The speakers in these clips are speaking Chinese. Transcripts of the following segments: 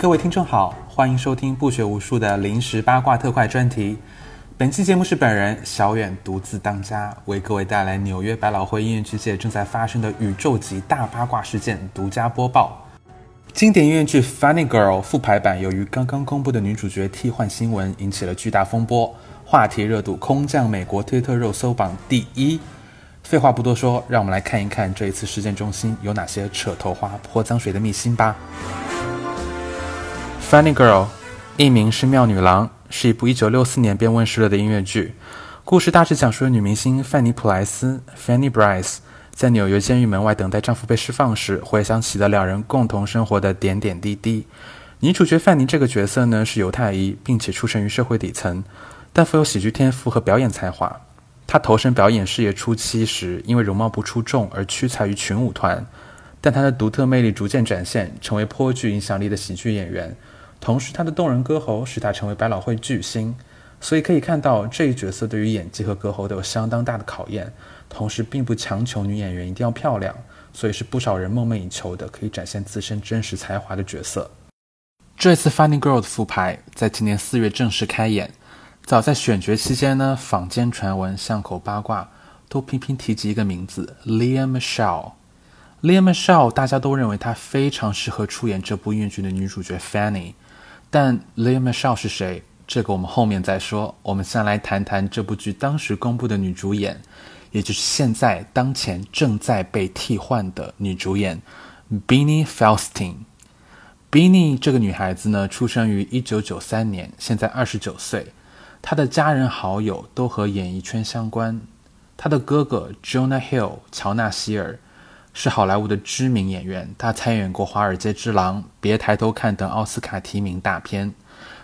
各位听众好，欢迎收听不学无术的临时八卦特快专题。本期节目是本人小远独自当家，为各位带来纽约百老汇音乐剧界正在发生的宇宙级大八卦事件独家播报。经典音乐剧《Funny Girl》复排版由于刚刚公布的女主角替换新闻引起了巨大风波，话题热度空降美国推特热搜榜第一。废话不多说，让我们来看一看这一次事件中心有哪些扯头花、泼脏水的秘辛吧。《Funny Girl》，艺名是《妙女郎》，是一部1964年便问世了的音乐剧。故事大致讲述了女明星范妮·普莱斯 （Fanny Bryce） 在纽约监狱门外等待丈夫被释放时，回想起的两人共同生活的点点滴滴。女主角范妮这个角色呢，是犹太裔，并且出身于社会底层，但富有喜剧天赋和表演才华。她投身表演事业初期时，因为容貌不出众而屈才于群舞团，但她的独特魅力逐渐展现，成为颇具影响力的喜剧演员。同时，他的动人歌喉使他成为百老汇巨星，所以可以看到这一角色对于演技和歌喉都有相当大的考验。同时，并不强求女演员一定要漂亮，所以是不少人梦寐以求的可以展现自身真实才华的角色。这次《Funny Girl》的复排在今年四月正式开演。早在选角期间呢，坊间传闻、巷口八卦都频频提及一个名字 l i a Michelle。l i a Michelle 大家都认为她非常适合出演这部音乐剧的女主角 Fanny。但 Lea Michele 是谁？这个我们后面再说。我们先来谈谈这部剧当时公布的女主演，也就是现在当前正在被替换的女主演 Beanie Felstein。Beanie 这个女孩子呢，出生于1993年，现在29岁。她的家人好友都和演艺圈相关。她的哥哥 Jonah Hill 乔纳希尔。是好莱坞的知名演员，他参演过《华尔街之狼》《别抬头看》等奥斯卡提名大片。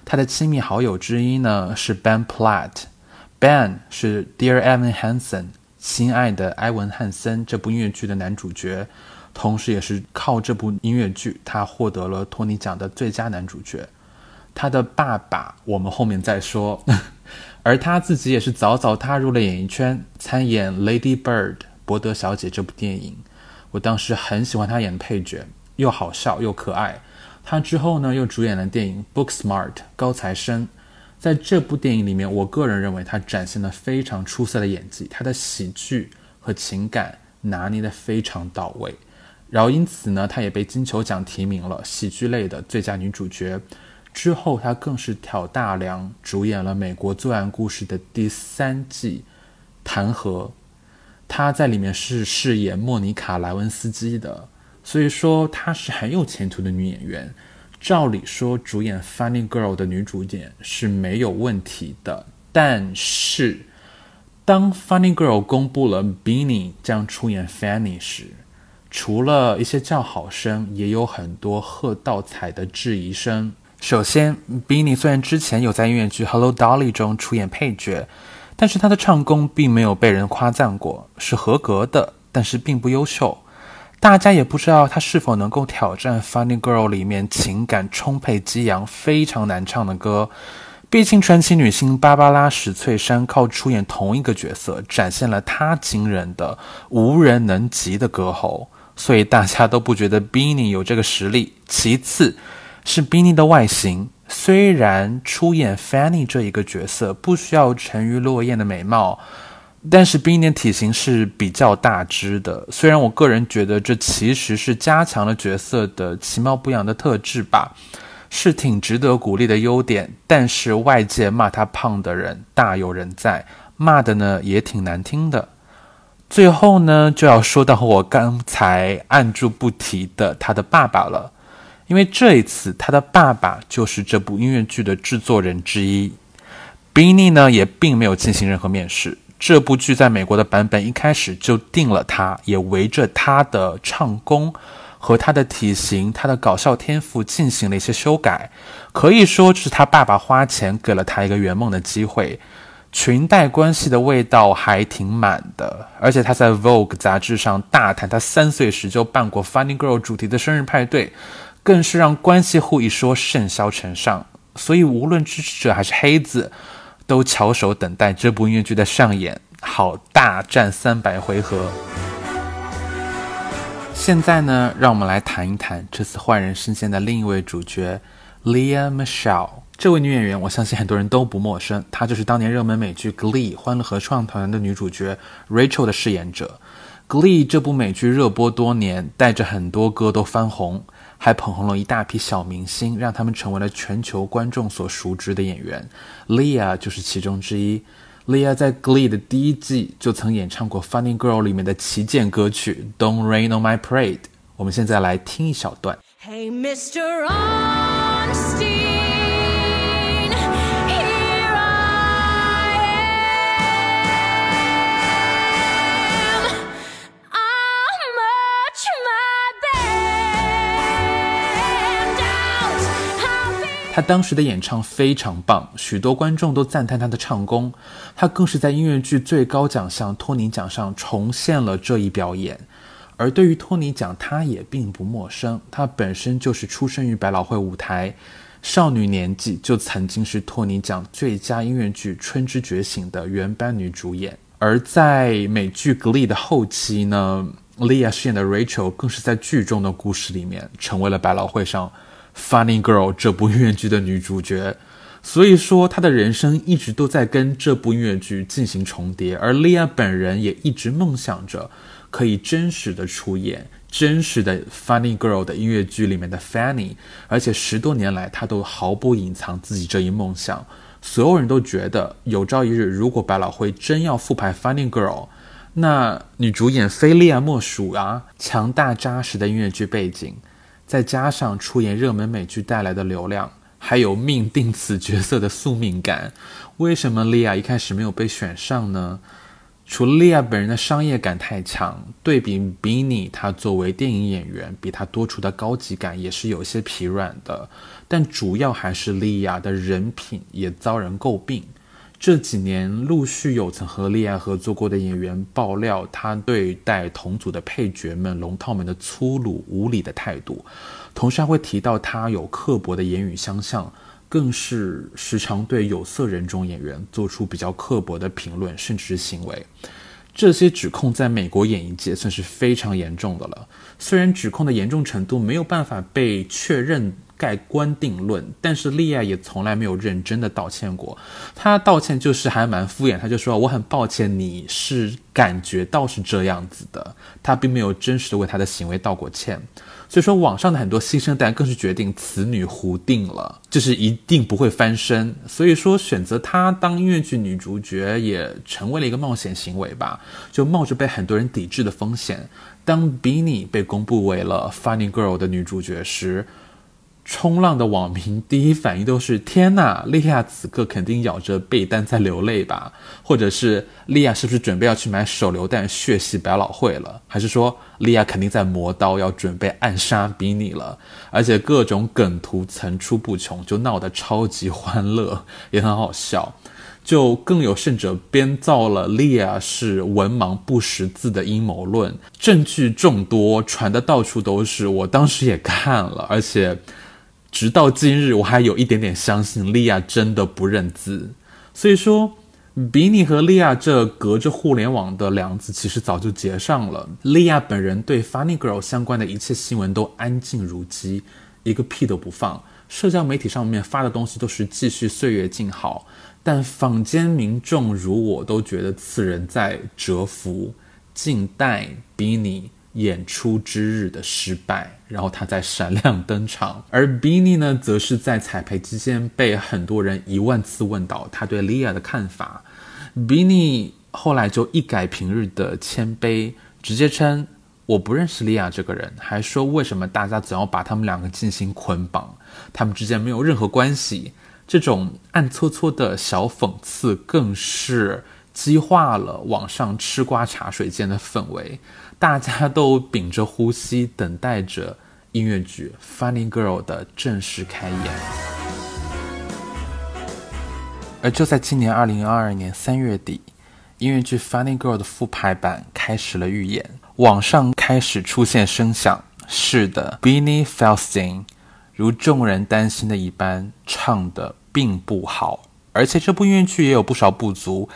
他的亲密好友之一呢是 Ben Platt，Ben 是《Dear Evan Hansen》亲爱的埃文·汉森这部音乐剧的男主角，同时也是靠这部音乐剧他获得了托尼奖的最佳男主角。他的爸爸我们后面再说，而他自己也是早早踏入了演艺圈，参演《Lady Bird》伯德小姐这部电影。我当时很喜欢他演的配角，又好笑又可爱。他之后呢，又主演了电影《Book Smart》高材生。在这部电影里面，我个人认为他展现了非常出色的演技，他的喜剧和情感拿捏的非常到位。然后因此呢，他也被金球奖提名了喜剧类的最佳女主角。之后他更是挑大梁主演了《美国作案故事》的第三季，弹劾。她在里面是饰演莫妮卡·莱文斯基的，所以说她是很有前途的女演员。照理说，主演《Funny Girl》的女主演是没有问题的。但是，当《Funny Girl》公布了 Beanie 将出演 Fanny 时，除了一些叫好声，也有很多喝倒彩的质疑声。首先，Beanie 虽然之前有在音乐剧《Hello Dolly》中出演配角。但是他的唱功并没有被人夸赞过，是合格的，但是并不优秀。大家也不知道他是否能够挑战《Funny Girl》里面情感充沛、激昂、非常难唱的歌。毕竟传奇女星芭芭拉史翠珊靠出演同一个角色，展现了她惊人的、无人能及的歌喉，所以大家都不觉得 Beanie 有这个实力。其次，是 Beanie 的外形。虽然出演 Fanny 这一个角色不需要沉鱼落雁的美貌，但是 Beanie 体型是比较大只的。虽然我个人觉得这其实是加强了角色的其貌不扬的特质吧，是挺值得鼓励的优点。但是外界骂他胖的人大有人在，骂的呢也挺难听的。最后呢就要说到我刚才按住不提的他的爸爸了。因为这一次，他的爸爸就是这部音乐剧的制作人之一。Beanie 呢，也并没有进行任何面试。这部剧在美国的版本一开始就定了，他也围着他的唱功和他的体型、他的搞笑天赋进行了一些修改。可以说，这是他爸爸花钱给了他一个圆梦的机会。裙带关系的味道还挺满的，而且他在 Vogue 杂志上大谈他三岁时就办过 Funny Girl 主题的生日派对。更是让关系户一说甚嚣尘上，所以无论支持者还是黑子，都翘首等待这部音乐剧的上演，好大战三百回合。现在呢，让我们来谈一谈这次焕然升仙的另一位主角 Leah Michelle。这位女演员，我相信很多人都不陌生，她就是当年热门美剧《Glee》欢乐合唱团的女主角 Rachel 的饰演者。《Glee》这部美剧热播多年，带着很多歌都翻红，还捧红了一大批小明星，让他们成为了全球观众所熟知的演员。Leah 就是其中之一。Leah 在《Glee》的第一季就曾演唱过《Funny Girl》里面的旗舰歌曲《Don't Rain on My Parade》。我们现在来听一小段。Hey, Mr. Honesty. 他当时的演唱非常棒，许多观众都赞叹他的唱功。他更是在音乐剧最高奖项托尼奖上重现了这一表演。而对于托尼奖，他也并不陌生。他本身就是出生于百老汇舞台，少女年纪就曾经是托尼奖最佳音乐剧《春之觉醒》的原班女主演。而在美剧《Glee》的后期呢，Lea 饰演的 Rachel 更是在剧中的故事里面成为了百老汇上。Funny Girl 这部音乐剧的女主角，所以说她的人生一直都在跟这部音乐剧进行重叠，而莉亚本人也一直梦想着可以真实的出演真实的 Funny Girl 的音乐剧里面的 Fanny，而且十多年来她都毫不隐藏自己这一梦想。所有人都觉得有朝一日，如果百老汇真要复排 Funny Girl，那女主演非莉亚莫属啊！强大扎实的音乐剧背景。再加上出演热门美剧带来的流量，还有命定此角色的宿命感，为什么莉亚一开始没有被选上呢？除了莉亚本人的商业感太强，对比 Benny，他作为电影演员，比他多出的高级感也是有些疲软的。但主要还是莉亚的人品也遭人诟病。这几年陆续有曾和莉亚合作过的演员爆料，他对待同组的配角们、龙套们的粗鲁无礼的态度，同时还会提到他有刻薄的言语相向，更是时常对有色人种演员做出比较刻薄的评论，甚至是行为。这些指控在美国演艺界算是非常严重的了。虽然指控的严重程度没有办法被确认。盖棺定论，但是莉亚也从来没有认真的道歉过。她道歉就是还蛮敷衍，她就说我很抱歉，你是感觉到是这样子的，她并没有真实的为她的行为道过歉。所以说，网上的很多新生代更是决定此女胡定了，就是一定不会翻身。所以说，选择她当音乐剧女主角也成为了一个冒险行为吧，就冒着被很多人抵制的风险。当 Benny 被公布为了 Funny Girl 的女主角时，冲浪的网民第一反应都是：天呐，莉亚此刻肯定咬着被单在流泪吧？或者是莉亚是不是准备要去买手榴弹血洗百老汇了？还是说莉亚肯定在磨刀要准备暗杀比你了？而且各种梗图层出不穷，就闹得超级欢乐，也很好笑。就更有甚者编造了莉亚是文盲不识字的阴谋论，证据众多，传的到处都是。我当时也看了，而且。直到今日，我还有一点点相信莉亚真的不认字。所以说，比尼和莉亚这隔着互联网的梁子其实早就结上了。莉亚本人对 Funny Girl 相关的一切新闻都安静如鸡，一个屁都不放。社交媒体上面发的东西都是继续岁月静好，但坊间民众如我都觉得此人在蛰伏，静待比尼。演出之日的失败，然后他在闪亮登场，而 Benny 呢，则是在彩排期间被很多人一万次问到他对 Lia 的看法。Benny 后来就一改平日的谦卑，直接称我不认识 Lia 这个人，还说为什么大家总要把他们两个进行捆绑，他们之间没有任何关系。这种暗搓搓的小讽刺，更是激化了网上吃瓜茶水间的氛围。大家都屏着呼吸，等待着音乐剧《Funny Girl》的正式开演。而就在今年二零二二年三月底，音乐剧《Funny Girl》的复排版开始了预演，网上开始出现声响：是的，Benny Felstein 如众人担心的一般，唱的并不好，而且这部音乐剧也有不少不足。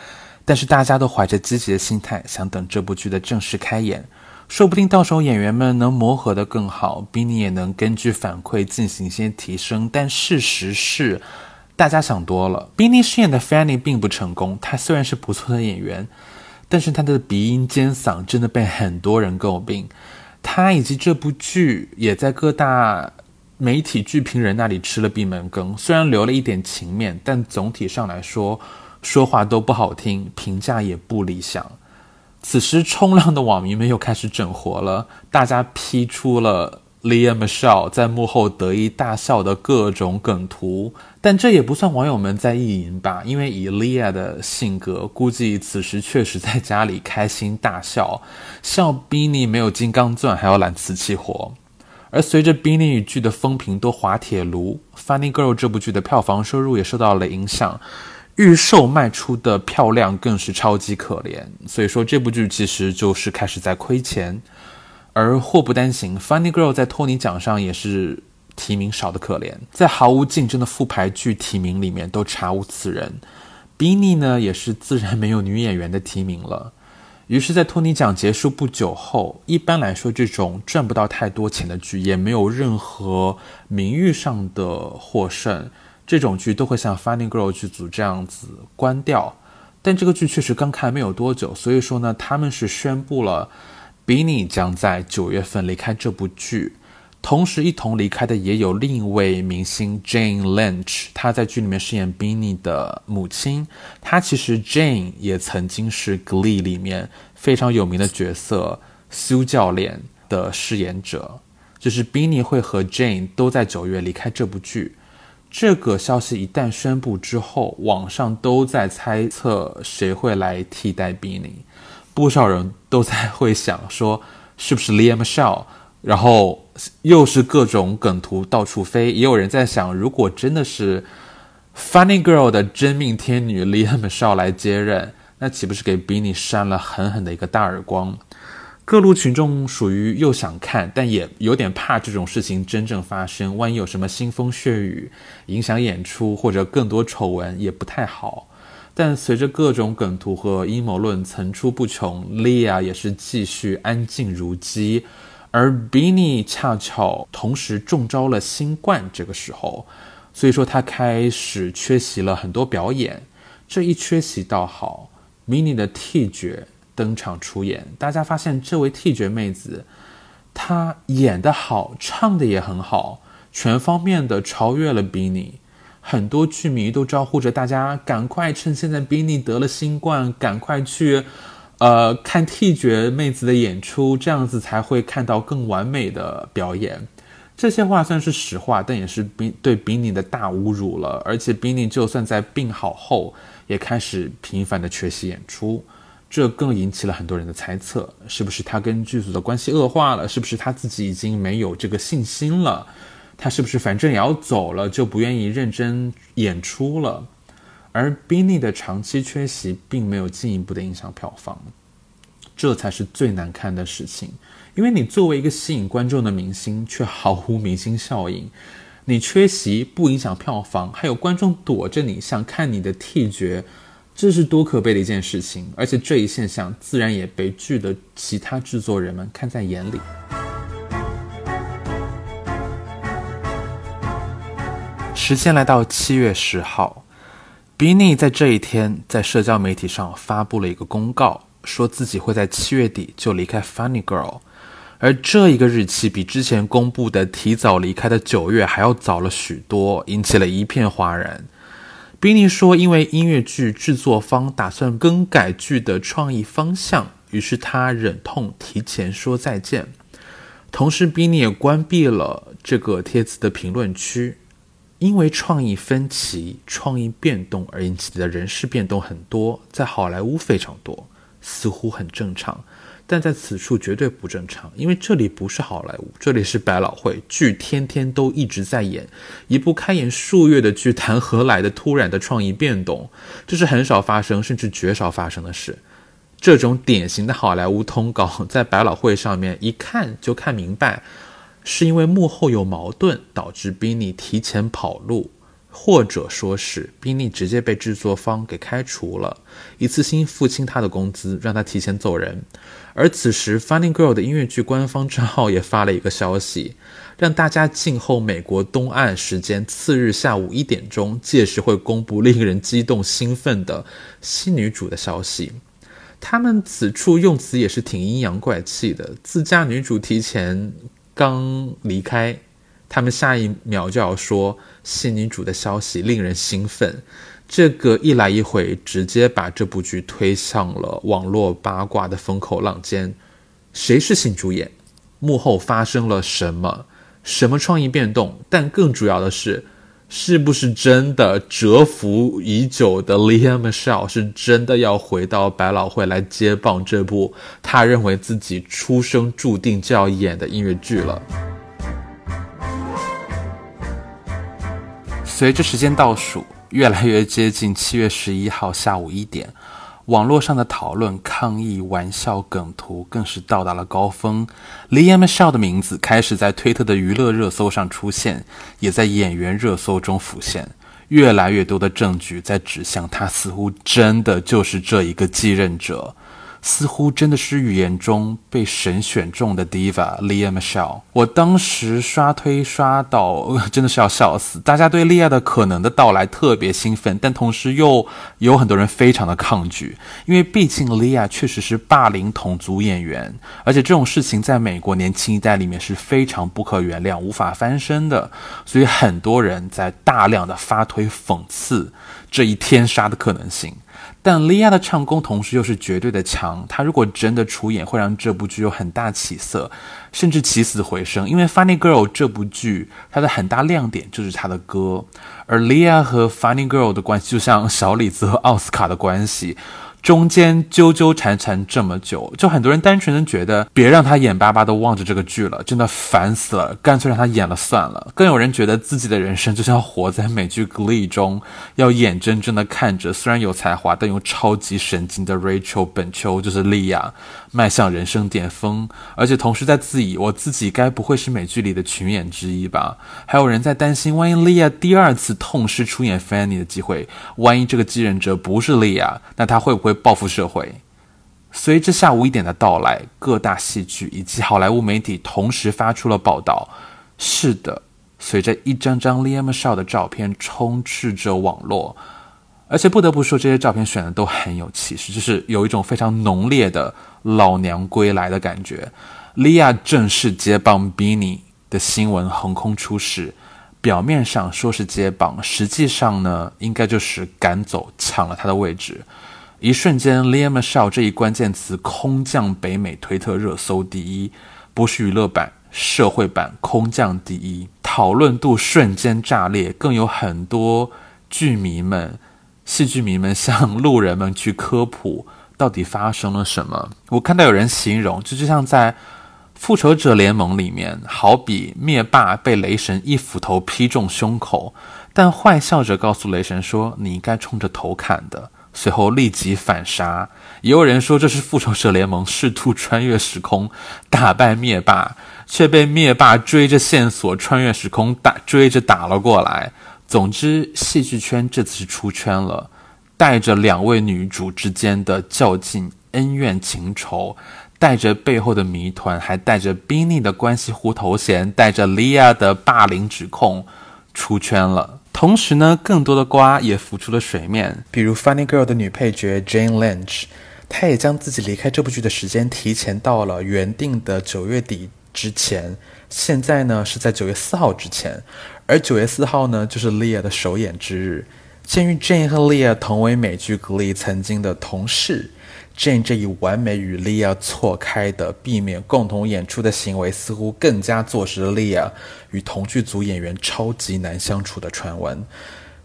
但是大家都怀着积极的心态，想等这部剧的正式开演，说不定到时候演员们能磨合得更好，比尼也能根据反馈进行一些提升。但事实是，大家想多了。比尼饰演的 Fanny 并不成功，她虽然是不错的演员，但是她的鼻音尖嗓真的被很多人诟病。她以及这部剧也在各大媒体剧评人那里吃了闭门羹，虽然留了一点情面，但总体上来说。说话都不好听，评价也不理想。此时，冲浪的网民们又开始整活了，大家批出了 Liam Michelle 在幕后得意大笑的各种梗图。但这也不算网友们在意淫吧，因为以 Lea 的性格，估计此时确实在家里开心大笑，笑 Benny 没有金刚钻还要揽瓷器活。而随着 Benny 与剧的风评都滑铁卢，《Funny Girl》这部剧的票房收入也受到了影响。预售卖出的票量更是超级可怜，所以说这部剧其实就是开始在亏钱。而祸不单行，《Funny Girl》在托尼奖上也是提名少的可怜，在毫无竞争的复牌剧提名里面都查无此人。比尼呢，也是自然没有女演员的提名了。于是，在托尼奖结束不久后，一般来说这种赚不到太多钱的剧，也没有任何名誉上的获胜。这种剧都会像《Funny Girl》剧组这样子关掉，但这个剧确实刚开没有多久，所以说呢，他们是宣布了 b e n n y 将在九月份离开这部剧，同时一同离开的也有另一位明星 Jane Lynch，她在剧里面饰演 b e n n y 的母亲，她其实 Jane 也曾经是《Glee》里面非常有名的角色 Sue 教练的饰演者，就是 b e n n y 会和 Jane 都在九月离开这部剧。这个消息一旦宣布之后，网上都在猜测谁会来替代 b e n n y 不少人都在会想说是不是 Liam Michelle，然后又是各种梗图到处飞，也有人在想，如果真的是 Funny Girl 的真命天女 Liam Michelle 来接任，那岂不是给 b e n n y 扇了狠狠的一个大耳光？各路群众属于又想看，但也有点怕这种事情真正发生。万一有什么腥风血雨，影响演出，或者更多丑闻，也不太好。但随着各种梗图和阴谋论层出不穷，Lia 也是继续安静如鸡，而 Benny 恰巧同时中招了新冠。这个时候，所以说他开始缺席了很多表演。这一缺席倒好，Mini 的替角。登场出演，大家发现这位替角妹子，她演得好，唱的也很好，全方面的超越了 b e n n y 很多剧迷都招呼着大家赶快趁现在 b e n n y 得了新冠，赶快去，呃，看替角妹子的演出，这样子才会看到更完美的表演。这些话算是实话，但也是比对 b e n n y 的大侮辱了。而且 b e n n y 就算在病好后，也开始频繁的缺席演出。这更引起了很多人的猜测：是不是他跟剧组的关系恶化了？是不是他自己已经没有这个信心了？他是不是反正也要走了，就不愿意认真演出了？而 b e n n 的长期缺席并没有进一步的影响票房，这才是最难看的事情。因为你作为一个吸引观众的明星，却毫无明星效应。你缺席不影响票房，还有观众躲着你想看你的替角。这是多可悲的一件事情，而且这一现象自然也被剧的其他制作人们看在眼里。时间来到七月十号 b e n n y 在这一天在社交媒体上发布了一个公告，说自己会在七月底就离开 Funny Girl，而这一个日期比之前公布的提早离开的九月还要早了许多，引起了一片哗然。宾尼说：“因为音乐剧制作方打算更改剧的创意方向，于是他忍痛提前说再见。同时，宾尼也关闭了这个帖子的评论区，因为创意分歧、创意变动而引起的人事变动很多，在好莱坞非常多，似乎很正常。”但在此处绝对不正常，因为这里不是好莱坞，这里是百老汇，剧天天都一直在演，一部开演数月的剧，谈何来的突然的创意变动？这是很少发生，甚至绝少发生的事。这种典型的好莱坞通稿，在百老汇上面一看就看明白，是因为幕后有矛盾，导致 Benny 提前跑路，或者说是宾利直接被制作方给开除了，一次性付清他的工资，让他提前走人。而此时，Funny Girl 的音乐剧官方账号也发了一个消息，让大家静候美国东岸时间次日下午一点钟，届时会公布令人激动兴奋的新女主的消息。他们此处用词也是挺阴阳怪气的，自家女主提前刚离开。他们下一秒就要说新女主的消息令人兴奋，这个一来一回，直接把这部剧推向了网络八卦的风口浪尖。谁是新主演？幕后发生了什么？什么创意变动？但更主要的是，是不是真的蛰伏已久的 Liam Michelle 是真的要回到百老汇来接棒这部他认为自己出生注定就要演的音乐剧了？随着时间倒数，越来越接近七月十一号下午一点，网络上的讨论、抗议、玩笑、梗图更是到达了高峰。Liam Shaw 的名字开始在推特的娱乐热搜上出现，也在演员热搜中浮现。越来越多的证据在指向他，似乎真的就是这一个继任者。似乎真的是语言中被神选中的 diva Lia Michelle。我当时刷推刷到，真的是要笑死。大家对 Lia 的可能的到来特别兴奋，但同时又有很多人非常的抗拒，因为毕竟 Lia 确实是霸凌同族演员，而且这种事情在美国年轻一代里面是非常不可原谅、无法翻身的，所以很多人在大量的发推讽刺这一天杀的可能性。但莉亚的唱功同时又是绝对的强，她如果真的出演，会让这部剧有很大起色，甚至起死回生。因为《Funny Girl》这部剧，它的很大亮点就是她的歌，而莉亚和《Funny Girl》的关系就像小李子和奥斯卡的关系。中间纠纠缠缠这么久，就很多人单纯的觉得别让他眼巴巴的望着这个剧了，真的烦死了，干脆让他演了算了。更有人觉得自己的人生就像活在美剧《Glee》中，要眼睁睁的看着虽然有才华但又超级神经的 Rachel 本秋就是莉亚迈向人生巅峰，而且同时在自疑我自己该不会是美剧里的群演之一吧？还有人在担心，万一莉亚第二次痛失出演 Fanny 的机会，万一这个继任者不是莉亚，那他会不会？会报复社会。随着下午一点的到来，各大戏剧以及好莱坞媒体同时发出了报道。是的，随着一张张 Liam Shaw 的照片充斥着网络，而且不得不说，这些照片选的都很有气势，就是有一种非常浓烈的老娘归来的感觉。莉亚正式接棒 Benny 的新闻横空出世，表面上说是接棒，实际上呢，应该就是赶走、抢了他的位置。一瞬间，Liam Shaw 这一关键词空降北美推特热搜第一，不是娱乐版，社会版空降第一，讨论度瞬间炸裂。更有很多剧迷们、戏剧迷们向路人们去科普到底发生了什么。我看到有人形容，这就像在《复仇者联盟》里面，好比灭霸被雷神一斧头劈中胸口，但坏笑着告诉雷神说：“你应该冲着头砍的。”随后立即反杀，也有人说这是复仇者联盟 试图穿越时空打败灭霸，却被灭霸追着线索穿越时空打追着打了过来。总之，戏剧圈这次是出圈了，带着两位女主之间的较劲、恩怨情仇，带着背后的谜团，还带着宾利的关系户头衔，带着莉亚的霸凌指控，出圈了。同时呢，更多的瓜也浮出了水面，比如《Funny Girl》的女配角 Jane Lynch，她也将自己离开这部剧的时间提前到了原定的九月底之前，现在呢是在九月四号之前，而九月四号呢就是 Leah 的首演之日。鉴于 Jane 和 Leah 同为美剧《Glee》曾经的同事。Jane 这一完美与 Lia 错开的、避免共同演出的行为，似乎更加坐实了 Lia 与同剧组演员超级难相处的传闻。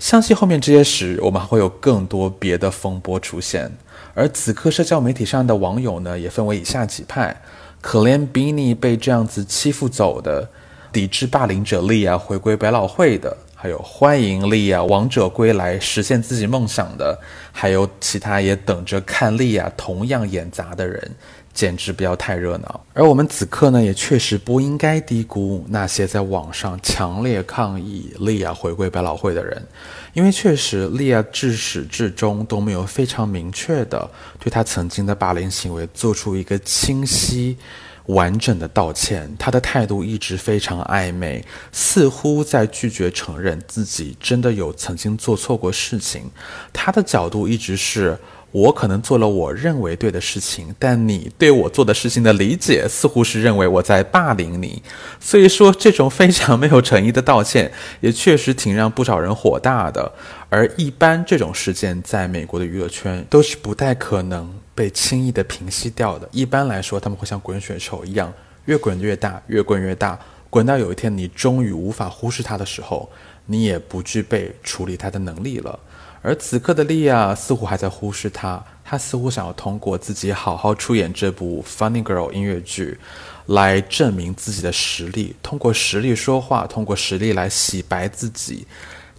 相信后面这些时，我们还会有更多别的风波出现。而此刻，社交媒体上的网友呢，也分为以下几派：可怜 Benny 被这样子欺负走的，抵制霸凌者 Lia 回归百老汇的。还有欢迎莉亚王者归来，实现自己梦想的，还有其他也等着看莉亚同样演砸的人，简直不要太热闹。而我们此刻呢，也确实不应该低估那些在网上强烈抗议莉亚回归百老汇的人，因为确实莉亚至始至终都没有非常明确的对她曾经的霸凌行为做出一个清晰。完整的道歉，他的态度一直非常暧昧，似乎在拒绝承认自己真的有曾经做错过事情。他的角度一直是。我可能做了我认为对的事情，但你对我做的事情的理解似乎是认为我在霸凌你。所以说，这种非常没有诚意的道歉，也确实挺让不少人火大的。而一般这种事件，在美国的娱乐圈都是不太可能被轻易的平息掉的。一般来说，他们会像滚雪球一样，越滚越大，越滚越大，滚到有一天你终于无法忽视它的时候，你也不具备处理它的能力了。而此刻的莉亚似乎还在忽视他，她似乎想要通过自己好好出演这部《Funny Girl》音乐剧，来证明自己的实力，通过实力说话，通过实力来洗白自己。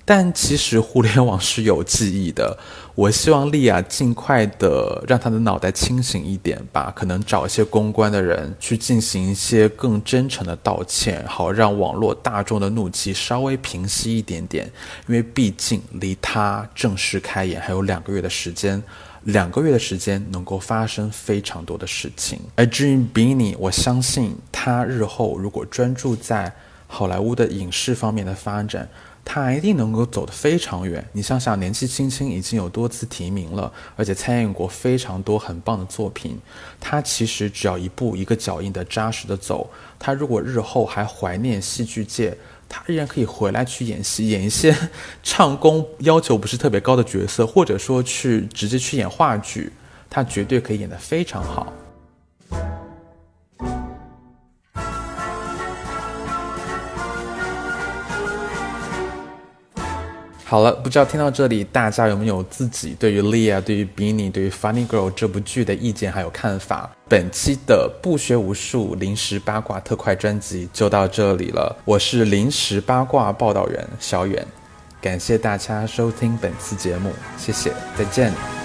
但其实互联网是有记忆的，我希望莉亚尽快的让她的脑袋清醒一点吧，可能找一些公关的人去进行一些更真诚的道歉，好让网络大众的怒气稍微平息一点点。因为毕竟离她正式开演还有两个月的时间，两个月的时间能够发生非常多的事情。而至于 Benny，我相信他日后如果专注在好莱坞的影视方面的发展。他一定能够走得非常远。你想想，年纪轻轻已经有多次提名了，而且参演过非常多很棒的作品。他其实只要一步一个脚印的扎实的走，他如果日后还怀念戏剧界，他依然可以回来去演戏，演一些 唱功要求不是特别高的角色，或者说去直接去演话剧，他绝对可以演得非常好。好了，不知道听到这里，大家有没有自己对于 Lia、对于 Benny、对于 Funny Girl 这部剧的意见还有看法？本期的不学无术临时八卦特快专辑就到这里了，我是临时八卦报道员小远，感谢大家收听本次节目，谢谢，再见。